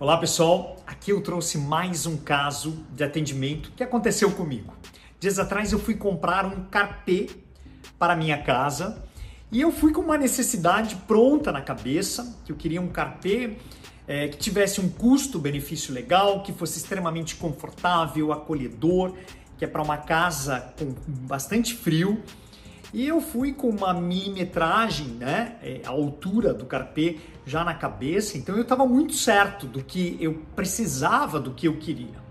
Olá pessoal, aqui eu trouxe mais um caso de atendimento que aconteceu comigo. Dias atrás eu fui comprar um carpê para minha casa e eu fui com uma necessidade pronta na cabeça, que eu queria um carpê é, que tivesse um custo-benefício legal, que fosse extremamente confortável, acolhedor, que é para uma casa com bastante frio e eu fui com uma milimetragem, né, é, a altura do carpê já na cabeça, então eu estava muito certo do que eu precisava, do que eu queria.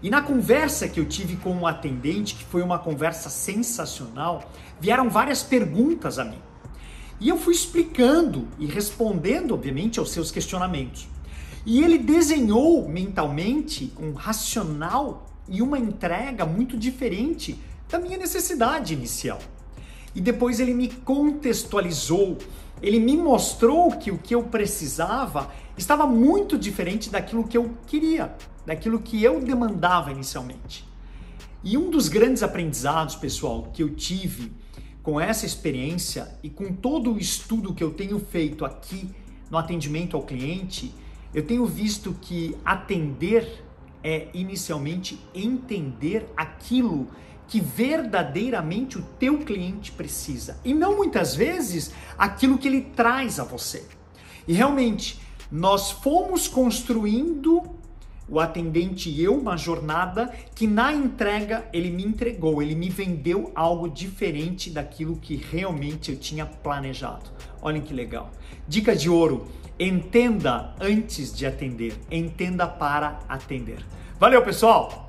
E na conversa que eu tive com o um atendente, que foi uma conversa sensacional, vieram várias perguntas a mim. E eu fui explicando e respondendo, obviamente, aos seus questionamentos. E ele desenhou mentalmente um racional e uma entrega muito diferente da minha necessidade inicial e depois ele me contextualizou, ele me mostrou que o que eu precisava estava muito diferente daquilo que eu queria, daquilo que eu demandava inicialmente. E um dos grandes aprendizados, pessoal, que eu tive com essa experiência e com todo o estudo que eu tenho feito aqui no atendimento ao cliente, eu tenho visto que atender é inicialmente entender aquilo que verdadeiramente o teu cliente precisa e não muitas vezes aquilo que ele traz a você. E realmente, nós fomos construindo o atendente e eu uma jornada que na entrega ele me entregou, ele me vendeu algo diferente daquilo que realmente eu tinha planejado. Olhem que legal. Dica de ouro: entenda antes de atender, entenda para atender. Valeu, pessoal!